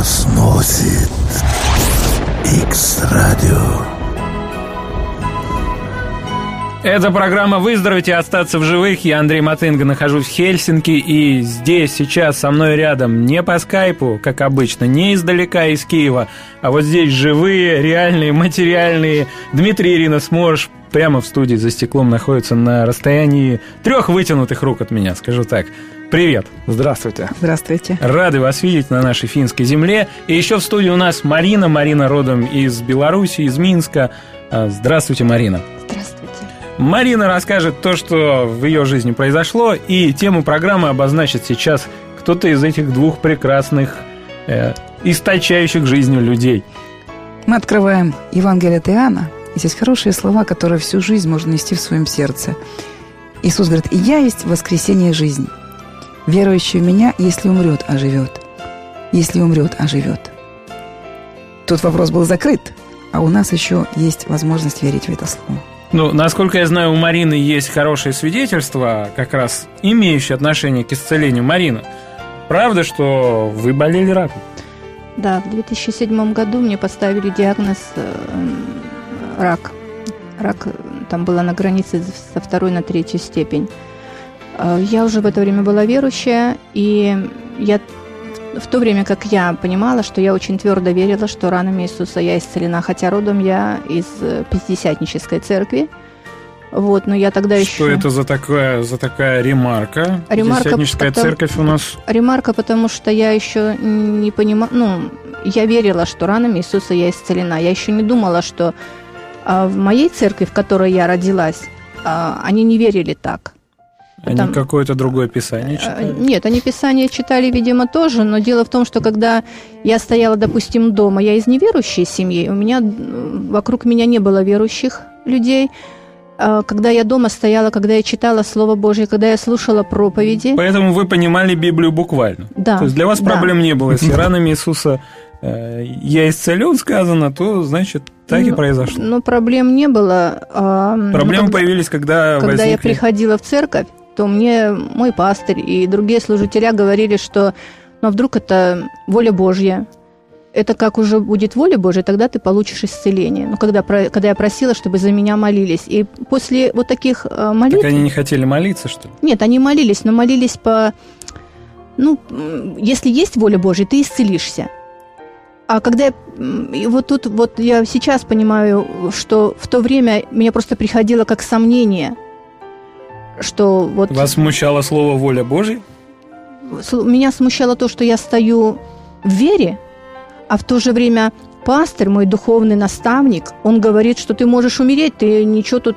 Носит X-Radio. Это программа «Выздороветь и остаться в живых». Я Андрей Матынга, нахожусь в Хельсинки, и здесь сейчас со мной рядом не по скайпу, как обычно, не издалека из Киева, а вот здесь живые, реальные, материальные. Дмитрий Ирина Сморш прямо в студии за стеклом находится на расстоянии трех вытянутых рук от меня, скажу так. Привет. Здравствуйте. Здравствуйте. Рады вас видеть на нашей финской земле. И еще в студии у нас Марина. Марина родом из Беларуси, из Минска. А, здравствуйте, Марина. Марина расскажет то, что в ее жизни произошло, и тему программы обозначит сейчас кто-то из этих двух прекрасных, э, источающих жизнью людей. Мы открываем Евангелие от Иоанна, и здесь хорошие слова, которые всю жизнь можно нести в своем сердце. Иисус говорит, «Я есть воскресение жизни. Верующий в Меня, если умрет, оживет. Если умрет, оживет». Тут вопрос был закрыт, а у нас еще есть возможность верить в это слово. Ну, насколько я знаю, у Марины есть хорошее свидетельство, как раз имеющее отношение к исцелению. Марина, правда, что вы болели раком? Да, в 2007 году мне поставили диагноз э, рак. Рак там было на границе со второй на третью степень. Э, я уже в это время была верующая, и я в то время как я понимала, что я очень твердо верила, что ранами Иисуса я исцелена, хотя родом я из э, Пятидесятнической церкви. Вот, но я тогда что еще... это за такая, за такая ремарка? Ремарка Пятидесятническая потому... церковь у нас... Ремарка, потому что я еще не понимала... Ну, я верила, что ранами Иисуса я исцелена. Я еще не думала, что а, в моей церкви, в которой я родилась, а, они не верили так. Они Там, какое-то другое писание э, читали? Нет, они писание читали, видимо, тоже, но дело в том, что когда я стояла, допустим, дома, я из неверующей семьи, у меня вокруг меня не было верующих людей, а когда я дома стояла, когда я читала Слово Божье, когда я слушала проповеди. Поэтому вы понимали Библию буквально. Да. То есть для вас да. проблем не было. Если ранами Иисуса э, я исцелен, сказано, то значит так и ну, произошло. Ну, проблем не было. А, Проблемы ну, появились, когда Когда возникли... я приходила в церковь, то мне мой пастырь и другие служители говорили, что ну а вдруг это воля Божья, это как уже будет воля Божья, тогда ты получишь исцеление. Ну, когда, когда я просила, чтобы за меня молились. И после вот таких э, молитв... Так они не хотели молиться, что ли? Нет, они молились, но молились по... Ну, если есть воля Божья, ты исцелишься. А когда я... И вот тут вот я сейчас понимаю, что в то время меня просто приходило как сомнение – что вот... Вас смущало слово «воля Божья»? Меня смущало то, что я стою в вере, а в то же время пастор, мой духовный наставник, он говорит, что ты можешь умереть, ты ничего тут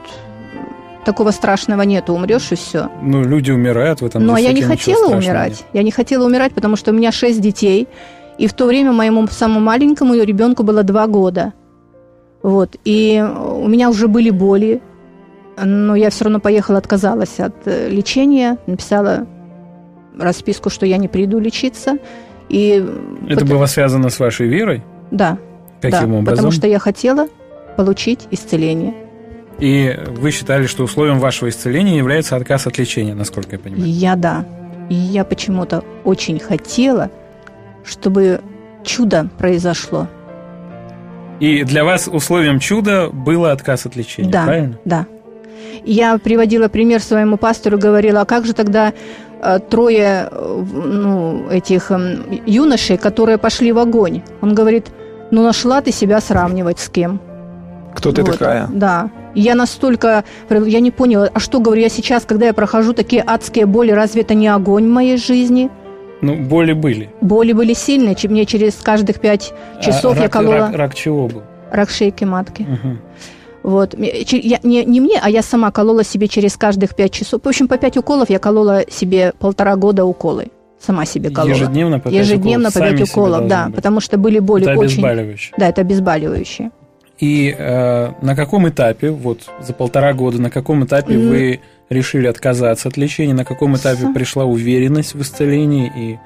такого страшного нету, умрешь и все. Ну, люди умирают в этом. Ну, а я не хотела умирать. Нет. Я не хотела умирать, потому что у меня шесть детей, и в то время моему самому маленькому ребенку было два года. Вот, и у меня уже были боли, но я все равно поехала, отказалась от э, лечения, написала расписку, что я не приду лечиться. И Это потом... было связано с вашей верой? Да. Каким да, образом? Потому что я хотела получить исцеление. И вы считали, что условием вашего исцеления является отказ от лечения, насколько я понимаю? Я да. И я почему-то очень хотела, чтобы чудо произошло. И для вас условием чуда было отказ от лечения, да, правильно? Да. Я приводила пример своему пастору, говорила, а как же тогда э, трое э, ну, этих эм, юношей, которые пошли в огонь? Он говорит, ну нашла ты себя сравнивать с кем? Кто ты вот, такая? Да. я настолько, я не поняла, а что говорю, я сейчас, когда я прохожу такие адские боли, разве это не огонь в моей жизни? Ну, боли были. Боли были сильные. Мне через каждых пять часов а рак, я колола... Рак, рак чего был? Рак шейки матки. Угу. Вот. Я, не, не мне, а я сама колола себе через каждых пять часов. В общем, по пять уколов я колола себе полтора года уколы. Сама себе колола. Ежедневно по 5 Уколов. по 5 уколов, да. Быть. Потому что были боли это очень... обезболивающие. Да, это обезболивающие. И э, на каком этапе, вот за полтора года, на каком этапе mm. вы решили отказаться от лечения, на каком этапе пришла уверенность в исцелении и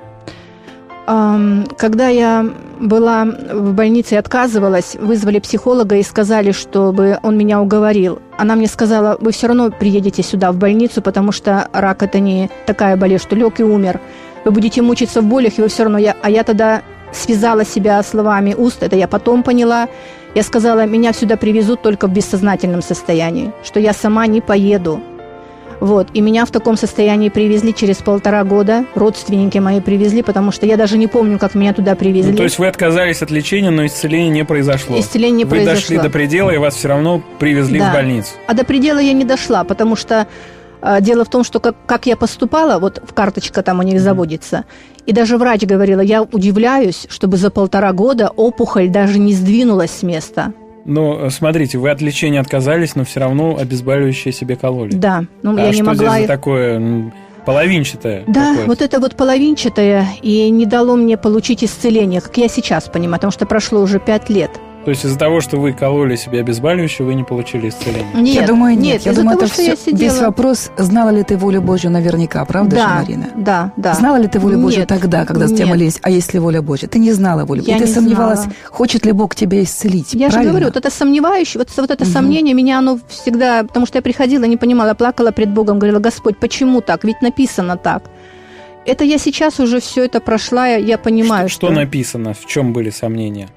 когда я была в больнице и отказывалась, вызвали психолога и сказали, чтобы он меня уговорил. Она мне сказала, вы все равно приедете сюда, в больницу, потому что рак – это не такая болезнь, что лег и умер. Вы будете мучиться в болях, и вы все равно... Я, а я тогда связала себя словами уст, это я потом поняла. Я сказала, меня сюда привезут только в бессознательном состоянии, что я сама не поеду. Вот, и меня в таком состоянии привезли через полтора года, родственники мои привезли, потому что я даже не помню, как меня туда привезли. Ну, то есть вы отказались от лечения, но исцеление не произошло? Исцеление не вы произошло. дошли до предела, и вас все равно привезли Да. в больницу? А до предела я не дошла, потому что э, дело в том, что как, как я поступала, вот в карточка там у них заводится, и даже врач говорила, я удивляюсь, чтобы за полтора года опухоль даже не сдвинулась с места. Ну, смотрите, вы от лечения отказались, но все равно обезболивающее себе кололи. Да, ну а я не могла здесь за такое м, половинчатое? Да, какое-то? вот это вот половинчатое и не дало мне получить исцеление, как я сейчас понимаю, потому что прошло уже пять лет. То есть из-за того, что вы кололи себе обезболивающее, вы не получили исцеление? Нет, я думаю, нет. я из-за думаю, того, это что я все сидела... весь вопрос, знала ли ты волю Божью наверняка, правда да, же, Марина? Да, да. Знала ли ты волю Божью Нет, тогда, когда с тебя нет. молились? А если воля Божья? Ты не знала волю. Я и ты не сомневалась, знала. хочет ли Бог тебя исцелить. Я же правильно? говорю, вот это сомневающее, вот, вот это Мгм. сомнение меня, оно всегда, потому что я приходила, не понимала, плакала пред Богом, говорила, Господь, почему так? Ведь написано так. Это я сейчас уже все это прошла, я- я понимаю, что, что написано? В чем были сомнения?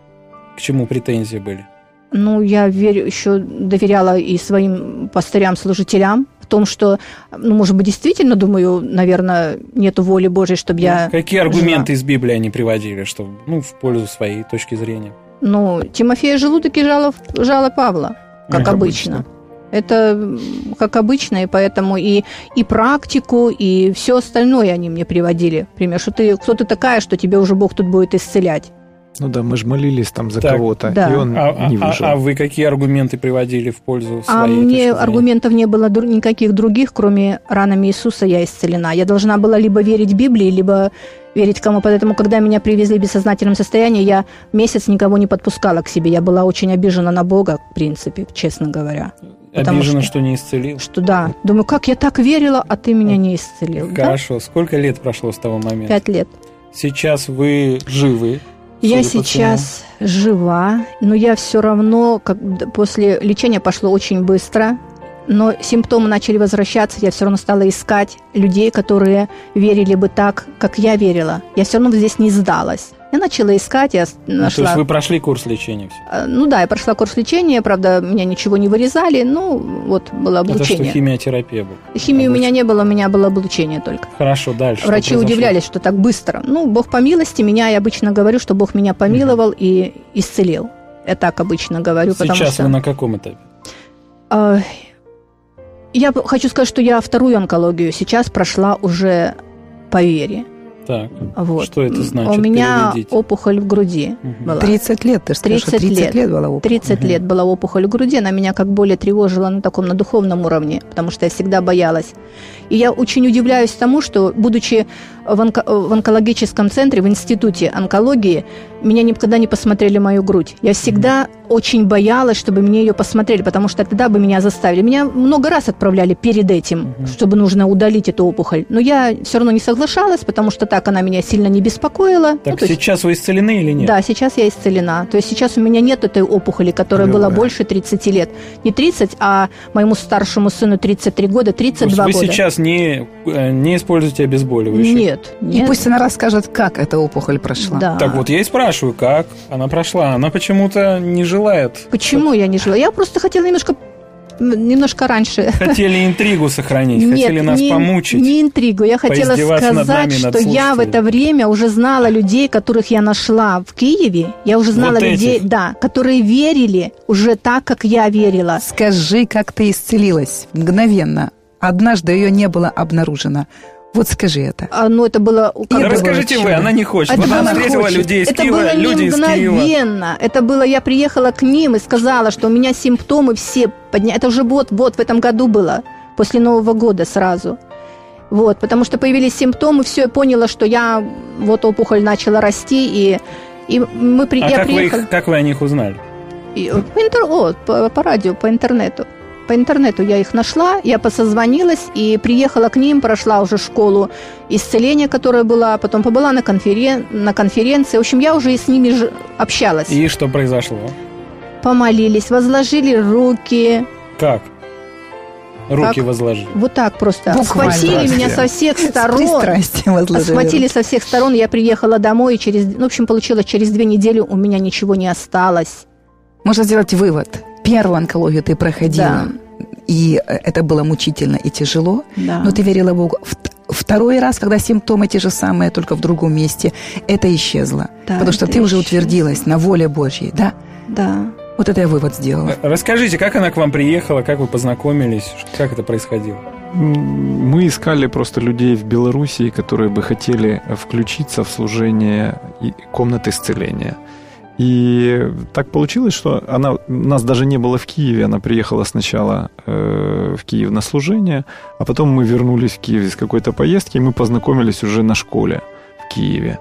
К чему претензии были? Ну, я верю, еще доверяла и своим пастырям, служителям в том, что, ну, может быть, действительно, думаю, наверное, нету воли Божьей, чтобы я... Какие аргументы из Библии они приводили, что, ну, в пользу своей точки зрения? Ну, Тимофея желудок и жало, жало Павла, как, Как обычно. Это м, как обычно, и поэтому и, и практику, и все остальное они мне приводили. Например, что ты, кто ты такая, что тебе уже Бог тут будет исцелять. Ну да, мы же молились там за Так, кого-то, да. и он А, а- не а- выжил. а вы какие аргументы приводили в пользу своей А мне аргументов не было дру- никаких других, кроме ранами Иисуса я исцелена. Я должна была либо верить Библии, либо верить кому. Поэтому, когда меня привезли в бессознательном состоянии, я месяц никого не подпускала к себе. Я была очень обижена на Бога, в принципе, честно говоря. потому Обижена, что- что... не исцелил? Что да, думаю, как я так верила, а ты меня не исцелил. Да? Хорошо. Сколько лет прошло с того момента? Пять лет. Сейчас вы живы. Я сейчас жива, но я все равно, как после лечения пошло очень быстро, но симптомы начали возвращаться, я все равно стала искать людей, которые верили бы так, как я верила. Я все равно здесь не сдалась. Я начала искать, я всему. Ну, то нашла... есть вы прошли курс лечения все? А, Ну да, я прошла курс лечения, правда, меня ничего не вырезали, ну вот было Это что, облучение. химиотерапия была? Химии у меня не было, у меня было облучение только. Хорошо, дальше. что Врачи произошло? удивлялись, что так быстро. Ну, Бог по милости меня, я обычно говорю, что Бог меня помиловал и исцелил. Я так обычно говорю, потому Сейчас что... вы на каком этапе? А, Я хочу сказать, что я вторую онкологию сейчас прошла уже по вере. Так, Вот. что это значит? У меня Переведите. опухоль в груди Мгм. была. 30 лет, ты же сказала, что 30 30 лет, лет. была опухоль. 30 лет была опухоль в груди, она меня как более тревожила на таком, на духовном уровне, потому что я всегда боялась. И я очень удивляюсь тому, что, будучи в, онко- в онкологическом центре, в институте онкологии, меня никогда не посмотрели мою грудь. Я всегда очень боялась, чтобы мне ее посмотрели, потому что тогда бы меня заставили. Меня много раз отправляли перед этим, Мгм. чтобы нужно удалить эту опухоль. Но я все равно не соглашалась, потому что так она меня сильно не беспокоила. Так Ну, то есть- сейчас вы исцелены или нет? да, сейчас я исцелена. То есть сейчас у меня нет этой опухоли, которая Клёво. была больше 30 лет. Не 30, а моему старшему сыну 33 года, То есть 32 вы года. сейчас не, э, не используете обезболивающие? Нет, И нет. пусть она расскажет, как эта опухоль прошла. Да. Так вот, я и спрашиваю, как она прошла. Она почему-то не желает. Почему я не жила? Я просто хотела немножко немножко раньше. Хотели интригу сохранить, Нет, хотели нас не, помучить. не интригу. Я хотела сказать, нами, что я в это время уже знала людей, которых я нашла в Киеве. Я уже знала Вот людей, этих. да, которые верили уже так, как я верила. Скажи, как ты исцелилась мгновенно. Однажды ее не было обнаружено. Вот скажи это. А, ну, это было... Да Да как бы- расскажите вы, чудо. она не хочет. Это Вот она было встретила хочет. людей из это Киева, было люди не из Киева. мгновенно. Это было, я приехала к ним и сказала, что у меня симптомы все подня... Это уже вот, вот в этом году было, после Нового года сразу. Вот, потому что появились симптомы, все, я поняла, что я, вот опухоль начала расти, и, и мы при... А я как вы, приехала... их, как вы о них узнали? И, по, интер- о, по, по радио, по интернету. По интернету я их нашла, я посозвонилась и приехала к ним, прошла уже школу исцеления, которая была, потом побыла на, конферен... на конференции. В общем, я уже и с ними ж- общалась. И что произошло? Помолились, возложили руки. Как? Руки как- возложили. Вот так просто. Буквально. Схватили меня со всех сторон. Схватили со всех сторон, я приехала домой, и через, ну, в общем, получилось, через две недели у меня ничего не осталось. Можно сделать вывод. Первую онкологию ты проходила, и э, это было мучительно и тяжело, Да. но ты верила Богу. Вт- Второй раз, когда симптомы те же самые, только в другом месте, это исчезло. Да, потому что ты уже исчезло. утвердилась на воле Божьей, да? Да. Вот это я вывод сделала. Э, Расскажите, как она к вам приехала, как вы познакомились, как это происходило? Мы искали просто людей в Белоруссии, которые бы хотели включиться в служение комнаты исцеления. И так получилось, что она нас даже не было в Киеве. Она приехала сначала э, в Киев на служение, а потом мы вернулись в Киев из какой-то поездки, и мы познакомились уже на школе в Киеве.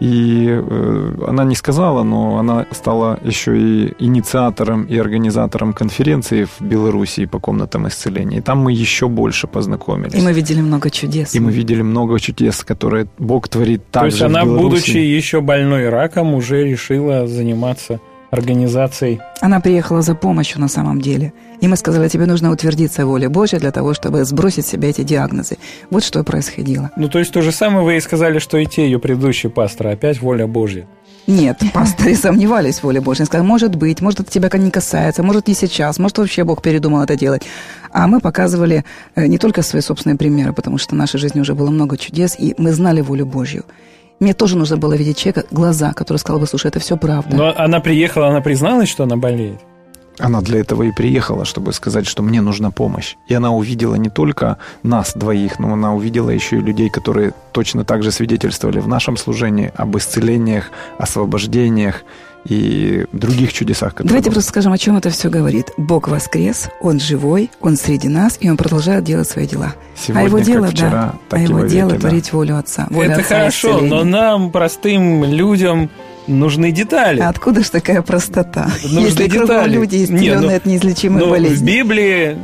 И э, она не сказала, но она стала еще и инициатором и организатором конференции в Белоруссии по комнатам исцеления. И там мы еще больше познакомились. И мы видели много чудес. И мы видели много чудес, которые Бог творит То также есть она, будучи еще больной раком, уже решила заниматься организацией. Она приехала за помощью на самом деле. И мы сказали, тебе нужно утвердиться воле Божьей для того, чтобы сбросить с себя эти диагнозы. Вот что происходило. Ну, то есть то же самое вы и сказали, что и те ее предыдущие пасторы, опять воля Божья. Нет, пасторы сомневались в воле Божьей. Сказали, может быть, может, это тебя не касается, может, не сейчас, может, вообще Бог передумал это делать. А мы показывали э, не только свои собственные примеры, потому что в нашей жизни уже было много чудес, и мы знали волю Божью. Мне тоже нужно было видеть человека, глаза, который сказал бы, слушай, это все правда. Но она приехала, она призналась, что она болеет. Она для этого и приехала, чтобы сказать, что мне нужна помощь. И она увидела не только нас двоих, но она увидела еще и людей, которые точно так же свидетельствовали в нашем служении об исцелениях, освобождениях и других чудесах. которые Давайте были. просто скажем, о чем это все говорит. Бог воскрес, Он живой, Он среди нас, и Он продолжает делать свои дела. Сегодня, а Его как дело, вчера, да, так а и Его веки, дело да. творить волю Отца. Воля это Отца хорошо, исцеления. но нам, простым людям, нужны детали. А откуда ж такая простота? Нужны Если кругом детали. люди, Не, исцеленные ну- от неизлечимой в болезни. Библии,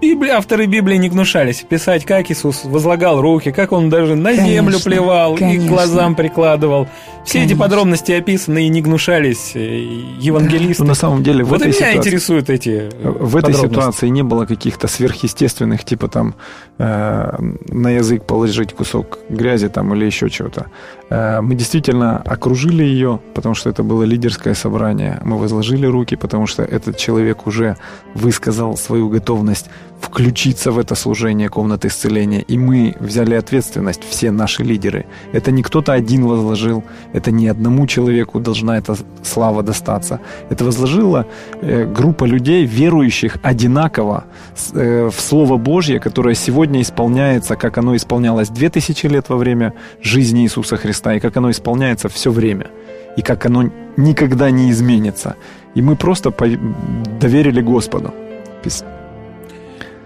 Библии, авторы Библии не гнушались писать, как Иисус возлагал руки, как Он даже на Конечно, землю плевал и конечно. к глазам прикладывал. Все эти Конечно. подробности описаны и не гнушались э, евангелисты. Ну, на самом деле, в вот и этой меня ситуации... интересуют эти В этой ситуации не было каких-то сверхъестественных, типа там э, на язык положить кусок грязи там или еще чего-то. Э, мы действительно окружили ее, потому что это было лидерское собрание. Мы возложили руки, потому что этот человек уже высказал свою готовность включиться в это служение комнаты исцеления. И мы взяли ответственность, все наши лидеры. Это не кто-то один возложил, это не одному человеку должна эта слава достаться. Это возложила э, группа людей, верующих одинаково э, в Слово Божье, которое сегодня исполняется, как оно исполнялось 2000 лет во время жизни Иисуса Христа, и как оно исполняется все время, и как оно никогда не изменится. И мы просто доверили Господу.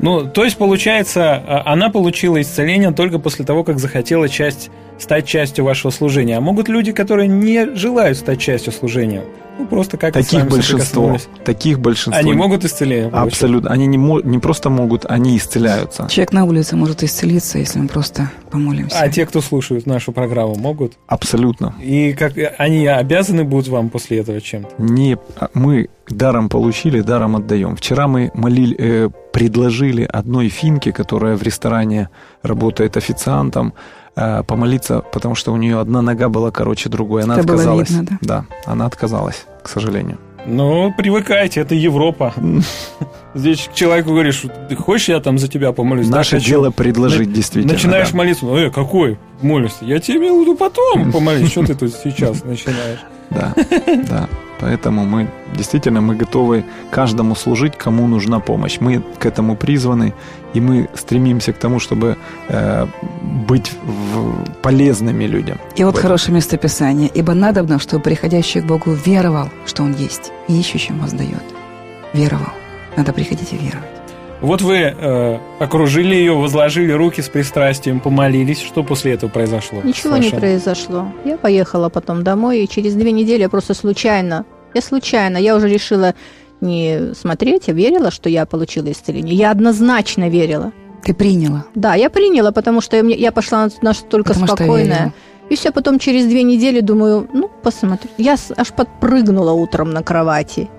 Ну, то есть, получается, а, она получила исцеление только после того, как захотела часть, стать частью вашего служения. А могут люди, которые не желают стать частью служения, ну, просто как Таких большинство. Таких большинство. Они могут получить? Абсолютно. Они не, мо- не просто могут, они исцеляются. Человек на улице может исцелиться, если мы просто помолимся. А те, кто слушают нашу программу, могут? Абсолютно. И как они обязаны будут вам после этого чем-то? не а, мы даром получили, даром отдаем. Вчера мы молили, э, предложили одной финке, которая в ресторане работает официантом, э, помолиться, потому что у нее одна нога была короче другой. Она Это было отказалась. видно, да, она отказалась, к сожалению. Ну, привыкайте, это Европа. Здесь к человеку говоришь, ты хочешь, я там за тебя помолюсь? Да, Наше хочу. дело предложить действительно. Начинаешь да. молиться, ну, э, какой молишься? Я тебе виду потом помолись, что ты тут сейчас начинаешь? Да, да. Поэтому мы действительно мы готовы каждому служить, кому нужна помощь. Мы к этому призваны, и мы стремимся к тому, чтобы э, быть в- полезными людям. И вот этом. хорошее местописание. «Ибо надобно, чтобы приходящий к Богу веровал, что Он есть, и ищущим воздает». Веровал. Надо приходить и веровать. Вот вы э, окружили ее, возложили руки с пристрастием, помолились. Что после этого произошло? Ничего не произошло. Я поехала потом домой, и через две недели я просто случайно, я случайно, я уже решила не смотреть, я верила, что я получила исцеление. Я однозначно верила. Ты приняла. Да, я приняла, потому что я, я пошла настолько Потому спокойная. И все, потом через две недели думаю, ну, посмотрю. Я аж подпрыгнула утром на кровати.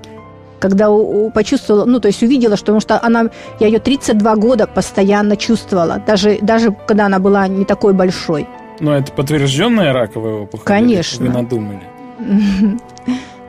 когда у, у, почувствовала, ну, то есть увидела, что, потому что она, я ее 32 года постоянно чувствовала, даже, даже когда она была не такой большой. Но это подтвержденная раковая опухоль? Конечно. Вы надумали?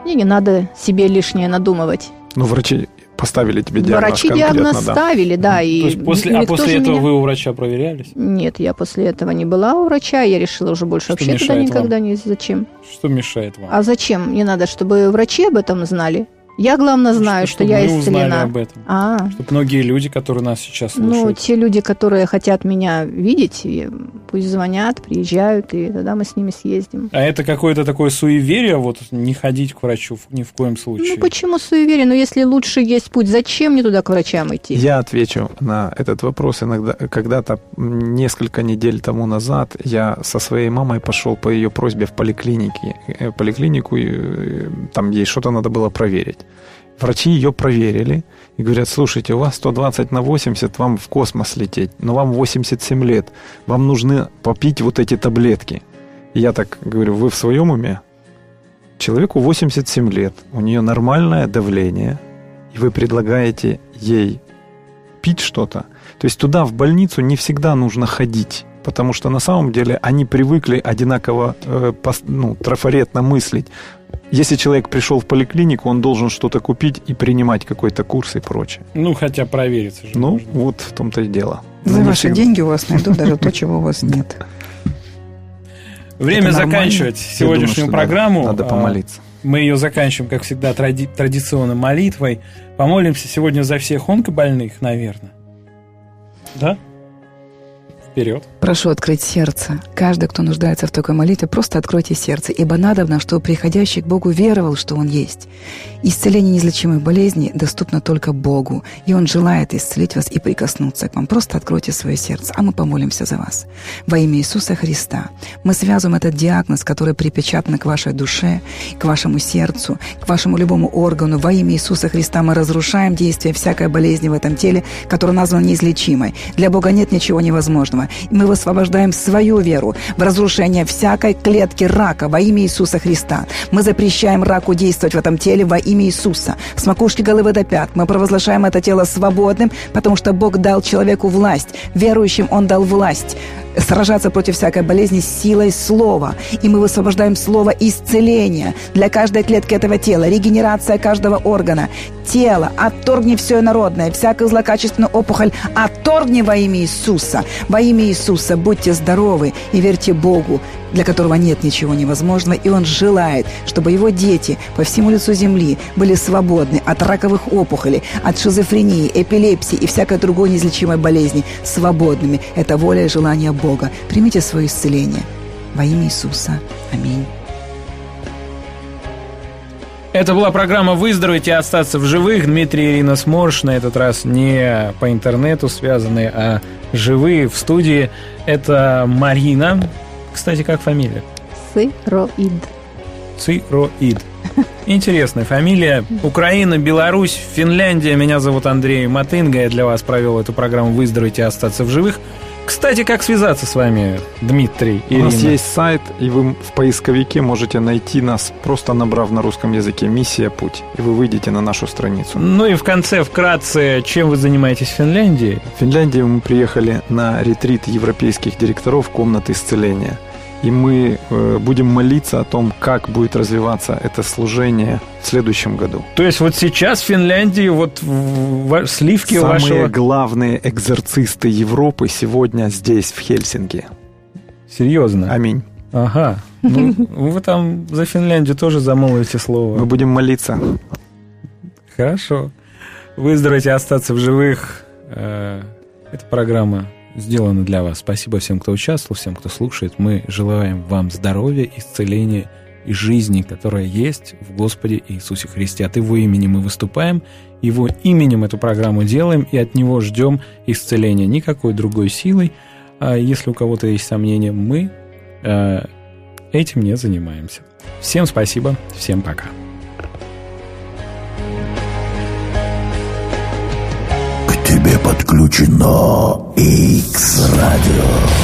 Мне не надо себе лишнее надумывать. Ну, врачи поставили тебе диагноз Врачи диагноз да. ставили, да. И То есть после, а после этого меня... вы у врача проверялись? Нет, я после этого не была у врача. Я решила уже больше Что вообще туда никогда вам? не... Зачем? Что мешает вам? А зачем? Не надо, чтобы врачи об этом знали. Я, главное, знаю, что, что я мы исцелена. об этом. А. Чтобы многие люди, которые нас сейчас ну, слушают. Ну, те люди, которые хотят меня видеть, пусть звонят, приезжают, и тогда мы с ними съездим. А это какое-то такое суеверие, вот не ходить к врачу ни в коем случае? Ну, почему суеверие? Ну, если лучше есть путь, зачем мне туда к врачам идти? Я отвечу на этот вопрос. Иногда, когда-то, несколько недель тому назад, я со своей мамой пошел по ее просьбе в поликлинике. В поликлинику, э, там ей что-то надо было проверить. Врачи ее проверили и говорят, слушайте, у вас 120 на 80, вам в космос лететь, но вам 87 лет, вам нужно попить вот эти таблетки. И я так говорю, вы в своем уме? Человеку 87 лет, у нее нормальное давление, и вы предлагаете ей пить что-то. То есть туда, в больницу, не всегда нужно ходить потому что на самом деле они привыкли одинаково э, ну, трафаретно мыслить. Если человек пришел в поликлинику, он должен что-то купить и принимать какой-то курс и прочее. Ну, хотя провериться же Ну, можно. вот в том-то и дело. За Но ваши деньги у вас найдут даже то, чего у вас нет. Время заканчивать сегодняшнюю программу. Надо а, помолиться. Мы ее заканчиваем, как всегда, тради- традиционно молитвой. Помолимся сегодня за всех онкобольных, наверное. Да? Вперед. Прошу открыть сердце. Каждый, кто нуждается в такой молитве, просто откройте сердце, ибо надобно, чтобы приходящий к Богу веровал, что Он есть. Исцеление неизлечимых болезней доступно только Богу, и Он желает исцелить вас и прикоснуться к вам. Просто откройте свое сердце, а мы помолимся за вас. Во имя Иисуса Христа мы связываем этот диагноз, который припечатан к вашей душе, к вашему сердцу, к вашему любому органу. Во имя Иисуса Христа мы разрушаем действие всякой болезни в этом теле, которая названа неизлечимой. Для Бога нет ничего невозможного. И мы высвобождаем свою веру в разрушение всякой клетки рака во имя Иисуса Христа. Мы запрещаем раку действовать в этом теле во имя Иисуса. С макушки головы до пят мы провозглашаем это тело свободным, потому что Бог дал человеку власть. Верующим Он дал власть сражаться против всякой болезни силой слова. И мы высвобождаем слово исцеления для каждой клетки этого тела, регенерация каждого органа. Тело, отторгни все народное, всякую злокачественную опухоль, отторгни во имя Иисуса. Во имя Иисуса будьте здоровы и верьте Богу для которого нет ничего невозможного, и он желает, чтобы его дети по всему лицу земли были свободны от раковых опухолей, от шизофрении, эпилепсии и всякой другой неизлечимой болезни, свободными. Это воля и желание Бога. Примите свое исцеление. Во имя Иисуса. Аминь. Это была программа «Выздороветь и остаться в живых». Дмитрий и Ирина Сморш, на этот раз не по интернету связанные, а живые в студии. Это Марина, кстати, как фамилия? Сыроид. Сыроид. Интересная фамилия. Украина, Беларусь, Финляндия. Меня зовут Андрей Матынга. Я для вас провел эту программу «Выздороветь и остаться в живых». Кстати, как связаться с вами, Дмитрий, Ирина? У нас есть сайт, и вы в поисковике можете найти нас, просто набрав на русском языке «Миссия. Путь», и вы выйдете на нашу страницу. Ну и в конце, вкратце, чем вы занимаетесь в Финляндии? В Финляндию мы приехали на ретрит европейских директоров комнаты исцеления – и мы э, будем молиться о том, как будет развиваться это служение в следующем году. То есть вот сейчас в Финляндии вот в, сливки Самые вашего... главные экзорцисты Европы сегодня здесь, в Хельсинки. Серьезно? Аминь. Ага. Ну, вы там за Финляндию тоже замолвите слово. Мы будем молиться. Хорошо. Выздороветь и остаться в живых. Э, это программа сделано для вас. Спасибо всем, кто участвовал, всем, кто слушает. Мы желаем вам здоровья, исцеления и жизни, которая есть в Господе Иисусе Христе. От Его имени мы выступаем, Его именем эту программу делаем и от Него ждем исцеления. Никакой другой силой. А если у кого-то есть сомнения, мы э, этим не занимаемся. Всем спасибо, всем пока. Тебе подключено X-Radio.